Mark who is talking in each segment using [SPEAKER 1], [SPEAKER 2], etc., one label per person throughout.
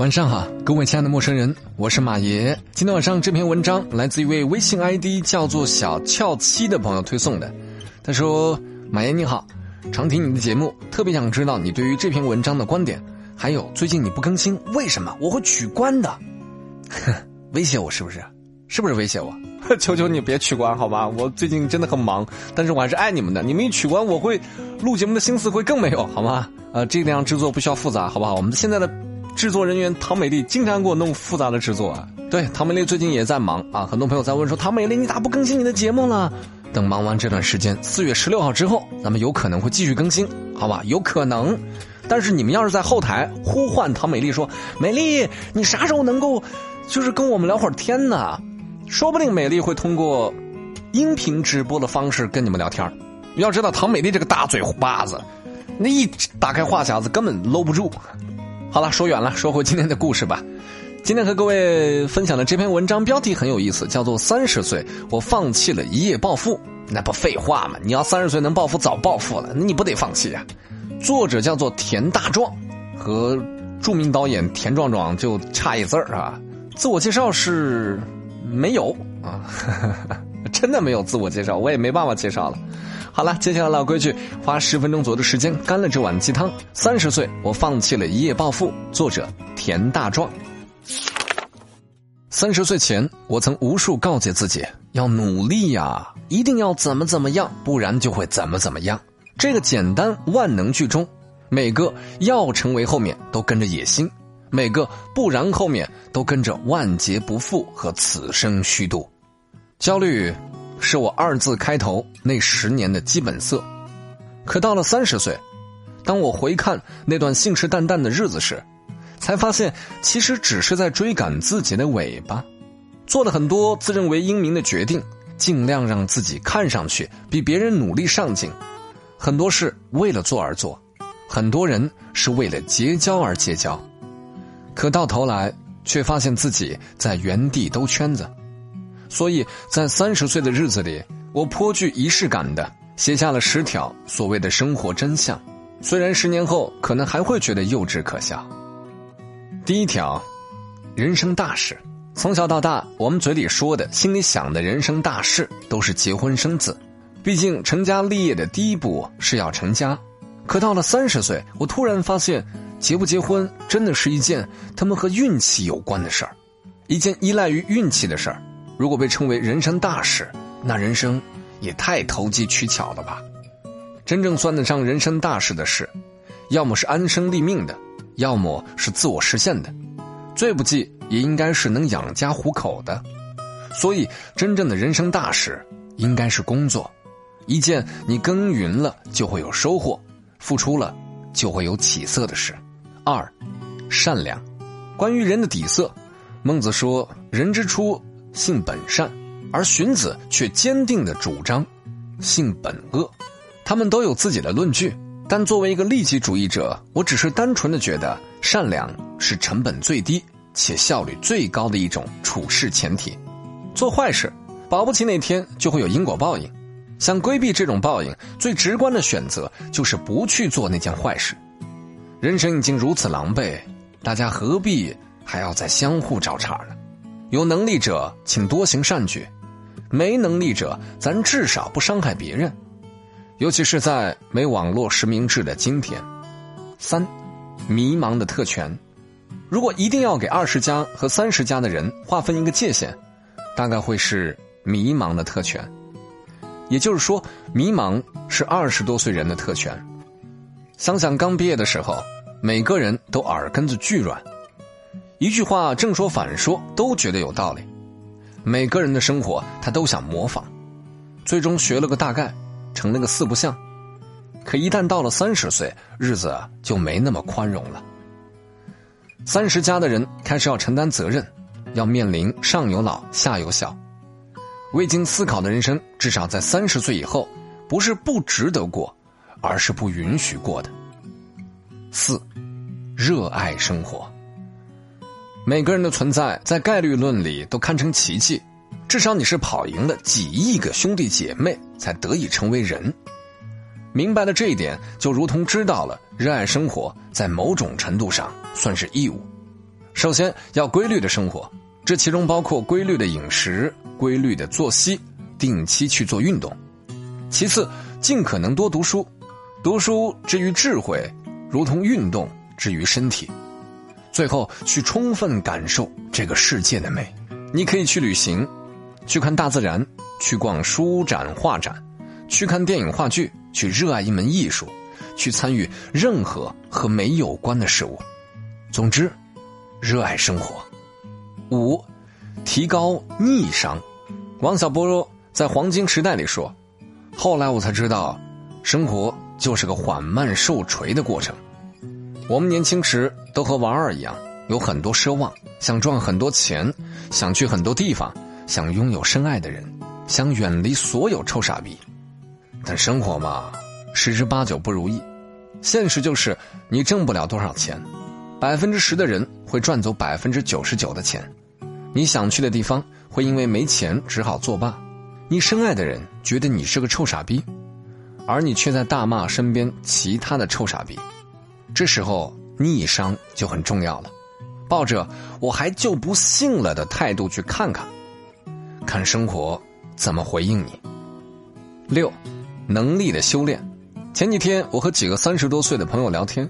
[SPEAKER 1] 晚上好，各位亲爱的陌生人，我是马爷。今天晚上这篇文章来自一位微信 ID 叫做小俏七的朋友推送的。他说：“马爷你好，常听你的节目，特别想知道你对于这篇文章的观点。还有最近你不更新，为什么？我会取关的。威胁我是不是？是不是威胁我？求求你别取关好吧？我最近真的很忙，但是我还是爱你们的。你们一取关，我会录节目的心思会更没有好吗？呃，这样制作不需要复杂，好不好？我们现在的。”制作人员唐美丽经常给我弄复杂的制作啊。对，唐美丽最近也在忙啊。很多朋友在问说：“唐美丽，你咋不更新你的节目了？”等忙完这段时间，四月十六号之后，咱们有可能会继续更新，好吧？有可能。但是你们要是在后台呼唤唐美丽说：“美丽，你啥时候能够，就是跟我们聊会儿天呢？”说不定美丽会通过音频直播的方式跟你们聊天要知道，唐美丽这个大嘴巴子，那一打开话匣子根本搂不住。好了，说远了，说回今天的故事吧。今天和各位分享的这篇文章标题很有意思，叫做《三十岁我放弃了一夜暴富》。那不废话吗？你要三十岁能暴富，早暴富了，你不得放弃啊？作者叫做田大壮，和著名导演田壮壮就差一字儿啊。自我介绍是没有啊，真的没有自我介绍，我也没办法介绍了。好了，接下来老规矩，花十分钟左右的时间干了这碗鸡汤。三十岁，我放弃了一夜暴富。作者田大壮。三十岁前，我曾无数告诫自己要努力呀，一定要怎么怎么样，不然就会怎么怎么样。这个简单万能句中，每个要成为后面都跟着野心，每个不然后面都跟着万劫不复和此生虚度。焦虑。是我二字开头那十年的基本色，可到了三十岁，当我回看那段信誓旦旦的日子时，才发现其实只是在追赶自己的尾巴，做了很多自认为英明的决定，尽量让自己看上去比别人努力上进，很多事为了做而做，很多人是为了结交而结交，可到头来却发现自己在原地兜圈子。所以在三十岁的日子里，我颇具仪式感的写下了十条所谓的生活真相，虽然十年后可能还会觉得幼稚可笑。第一条，人生大事，从小到大，我们嘴里说的、心里想的人生大事，都是结婚生子。毕竟成家立业的第一步是要成家，可到了三十岁，我突然发现，结不结婚真的是一件他们和运气有关的事儿，一件依赖于运气的事儿。如果被称为人生大事，那人生也太投机取巧了吧？真正算得上人生大事的事，要么是安身立命的，要么是自我实现的，最不济也应该是能养家糊口的。所以，真正的人生大事应该是工作，一件你耕耘了就会有收获，付出了就会有起色的事。二，善良。关于人的底色，孟子说：“人之初。”性本善，而荀子却坚定的主张性本恶。他们都有自己的论据，但作为一个利己主义者，我只是单纯的觉得善良是成本最低且效率最高的一种处事前提。做坏事，保不齐那天就会有因果报应。想规避这种报应，最直观的选择就是不去做那件坏事。人生已经如此狼狈，大家何必还要再相互找茬呢？有能力者，请多行善举；没能力者，咱至少不伤害别人。尤其是在没网络实名制的今天。三，迷茫的特权。如果一定要给二十加和三十加的人划分一个界限，大概会是迷茫的特权。也就是说，迷茫是二十多岁人的特权。想想刚毕业的时候，每个人都耳根子巨软。一句话正说反说都觉得有道理，每个人的生活他都想模仿，最终学了个大概，成了个四不像。可一旦到了三十岁，日子就没那么宽容了。三十加的人开始要承担责任，要面临上有老下有小，未经思考的人生，至少在三十岁以后，不是不值得过，而是不允许过的。四，热爱生活。每个人的存在，在概率论里都堪称奇迹，至少你是跑赢了几亿个兄弟姐妹，才得以成为人。明白了这一点，就如同知道了热爱生活在某种程度上算是义务，首先要规律的生活，这其中包括规律的饮食、规律的作息、定期去做运动。其次，尽可能多读书，读书之于智慧，如同运动之于身体。最后，去充分感受这个世界的美。你可以去旅行，去看大自然，去逛书展、画展，去看电影、话剧，去热爱一门艺术，去参与任何和美有关的事物。总之，热爱生活。五，提高逆商。王小波在《黄金时代》里说：“后来我才知道，生活就是个缓慢受锤的过程。”我们年轻时都和王二一样，有很多奢望，想赚很多钱，想去很多地方，想拥有深爱的人，想远离所有臭傻逼。但生活嘛，十之八九不如意。现实就是，你挣不了多少钱，百分之十的人会赚走百分之九十九的钱。你想去的地方，会因为没钱只好作罢。你深爱的人觉得你是个臭傻逼，而你却在大骂身边其他的臭傻逼。这时候逆商就很重要了，抱着我还就不信了的态度去看看，看生活怎么回应你。六，能力的修炼。前几天我和几个三十多岁的朋友聊天，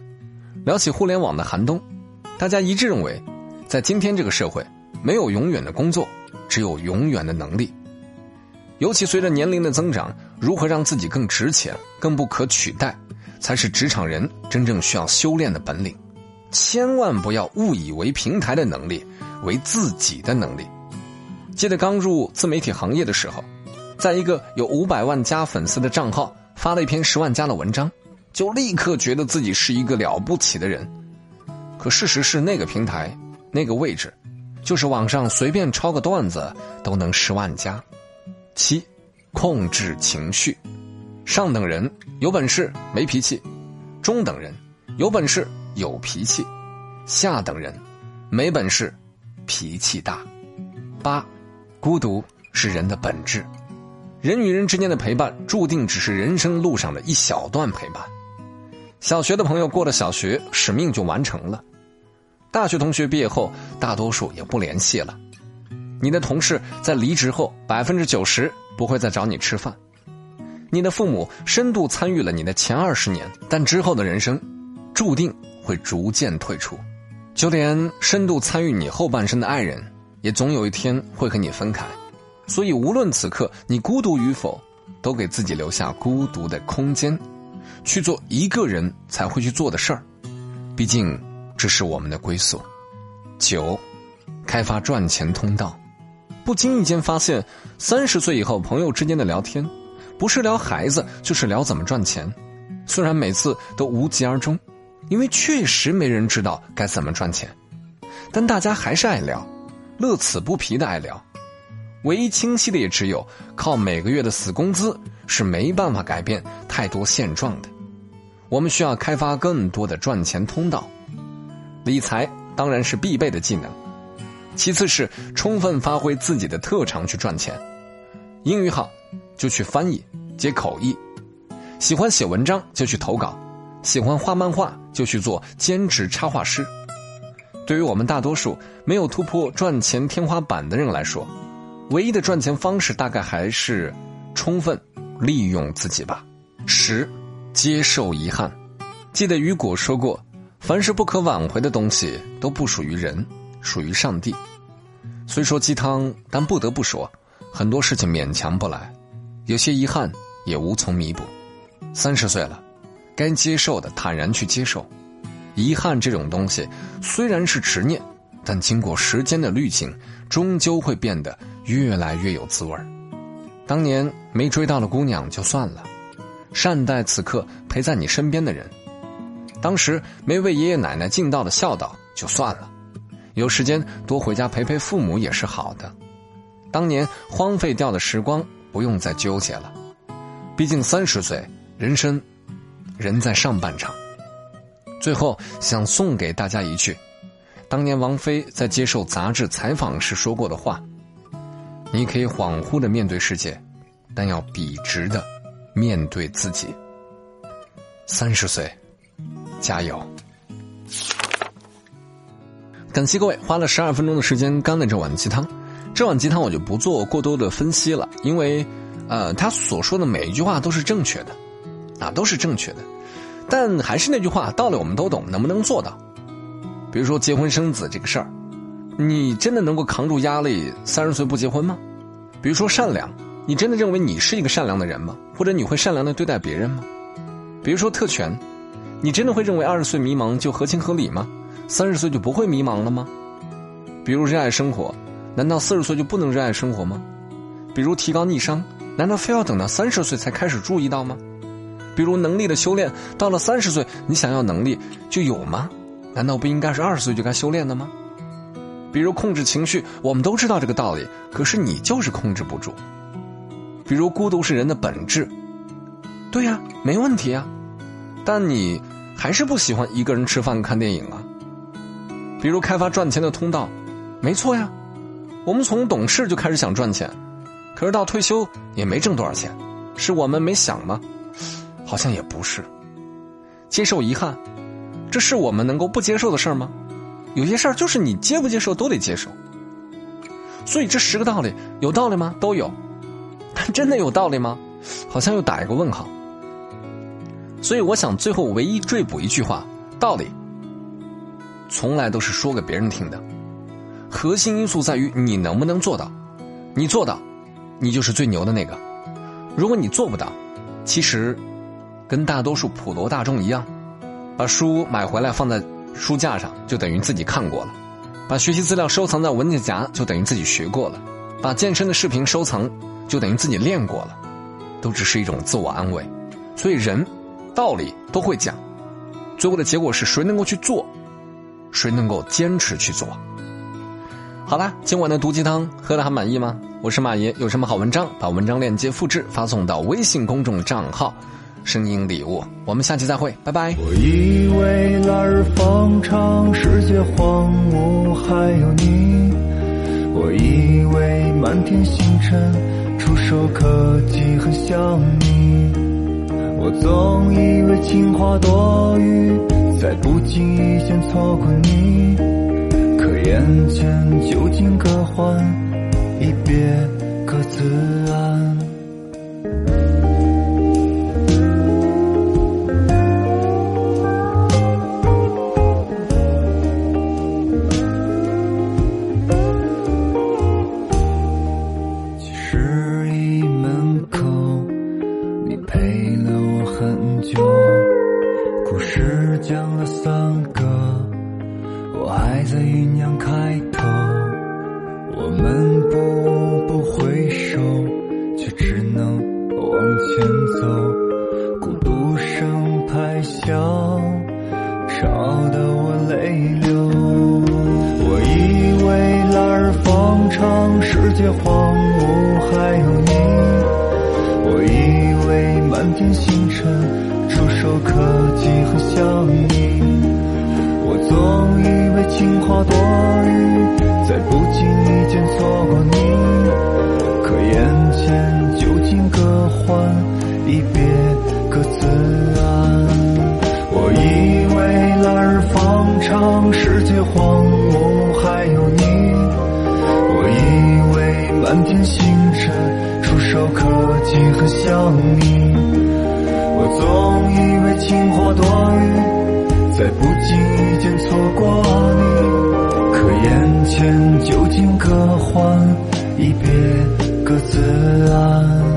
[SPEAKER 1] 聊起互联网的寒冬，大家一致认为，在今天这个社会，没有永远的工作，只有永远的能力。尤其随着年龄的增长，如何让自己更值钱、更不可取代？才是职场人真正需要修炼的本领，千万不要误以为平台的能力为自己的能力。记得刚入自媒体行业的时候，在一个有五百万加粉丝的账号发了一篇十万加的文章，就立刻觉得自己是一个了不起的人。可事实是，那个平台、那个位置，就是网上随便抄个段子都能十万加。七，控制情绪。上等人有本事没脾气，中等人有本事有脾气，下等人没本事脾气大。八，孤独是人的本质，人与人之间的陪伴注定只是人生路上的一小段陪伴。小学的朋友过了小学，使命就完成了；大学同学毕业后，大多数也不联系了。你的同事在离职后，百分之九十不会再找你吃饭。你的父母深度参与了你的前二十年，但之后的人生，注定会逐渐退出。就连深度参与你后半生的爱人，也总有一天会和你分开。所以，无论此刻你孤独与否，都给自己留下孤独的空间，去做一个人才会去做的事儿。毕竟，这是我们的归宿。九，开发赚钱通道。不经意间发现，三十岁以后朋友之间的聊天。不是聊孩子，就是聊怎么赚钱。虽然每次都无疾而终，因为确实没人知道该怎么赚钱，但大家还是爱聊，乐此不疲的爱聊。唯一清晰的也只有靠每个月的死工资是没办法改变太多现状的。我们需要开发更多的赚钱通道。理财当然是必备的技能，其次是充分发挥自己的特长去赚钱。英语好。就去翻译、接口译，喜欢写文章就去投稿，喜欢画漫画就去做兼职插画师。对于我们大多数没有突破赚钱天花板的人来说，唯一的赚钱方式大概还是充分利用自己吧。十，接受遗憾。记得雨果说过：“凡是不可挽回的东西都不属于人，属于上帝。”虽说鸡汤，但不得不说，很多事情勉强不来。有些遗憾也无从弥补，三十岁了，该接受的坦然去接受。遗憾这种东西虽然是执念，但经过时间的滤镜，终究会变得越来越有滋味当年没追到的姑娘就算了，善待此刻陪在你身边的人；当时没为爷爷奶奶尽到的孝道就算了，有时间多回家陪陪父母也是好的。当年荒废掉的时光。不用再纠结了，毕竟三十岁，人生，人在上半场。最后想送给大家一句，当年王菲在接受杂志采访时说过的话：“你可以恍惚的面对世界，但要笔直的面对自己。”三十岁，加油！感谢各位花了十二分钟的时间干了这碗鸡汤。这碗鸡汤我就不做过多的分析了，因为，呃，他所说的每一句话都是正确的，啊，都是正确的。但还是那句话，道理我们都懂，能不能做到？比如说结婚生子这个事儿，你真的能够扛住压力，三十岁不结婚吗？比如说善良，你真的认为你是一个善良的人吗？或者你会善良的对待别人吗？比如说特权，你真的会认为二十岁迷茫就合情合理吗？三十岁就不会迷茫了吗？比如热爱生活，难道四十岁就不能热爱生活吗？比如提高逆商，难道非要等到三十岁才开始注意到吗？比如能力的修炼，到了三十岁你想要能力就有吗？难道不应该是二十岁就该修炼的吗？比如控制情绪，我们都知道这个道理，可是你就是控制不住。比如孤独是人的本质，对呀，没问题啊，但你还是不喜欢一个人吃饭看电影啊。比如开发赚钱的通道，没错呀。我们从懂事就开始想赚钱，可是到退休也没挣多少钱，是我们没想吗？好像也不是。接受遗憾，这是我们能够不接受的事儿吗？有些事儿就是你接不接受都得接受。所以这十个道理有道理吗？都有，但真的有道理吗？好像又打一个问号。所以我想最后唯一追补一句话：道理。从来都是说给别人听的，核心因素在于你能不能做到。你做到，你就是最牛的那个。如果你做不到，其实跟大多数普罗大众一样，把书买回来放在书架上，就等于自己看过了；把学习资料收藏在文件夹，就等于自己学过了；把健身的视频收藏，就等于自己练过了。都只是一种自我安慰。所以人道理都会讲，最后的结果是谁能够去做。谁能够坚持去做？好啦，今晚的毒鸡汤喝的还满意吗？我是马爷，有什么好文章，把文章链接复制发送到微信公众账号“声音礼物”。我们下期再会，拜拜。
[SPEAKER 2] 我以为来日方长，世界荒芜还有你；我以为满天星辰，触手可及很想你；我总以为情话多余。在不经意间错过你，人间究竟可欢一别各自安。十一门口你陪了我很久故事讲了三个我还在酝酿开头，我们步步回首，却只能往前走。孤独声拍响，吵得我泪流。我以为来日方长，世界荒。你。我总以为情话多余，在不经意间错过你。可眼前究竟各还一别各自安。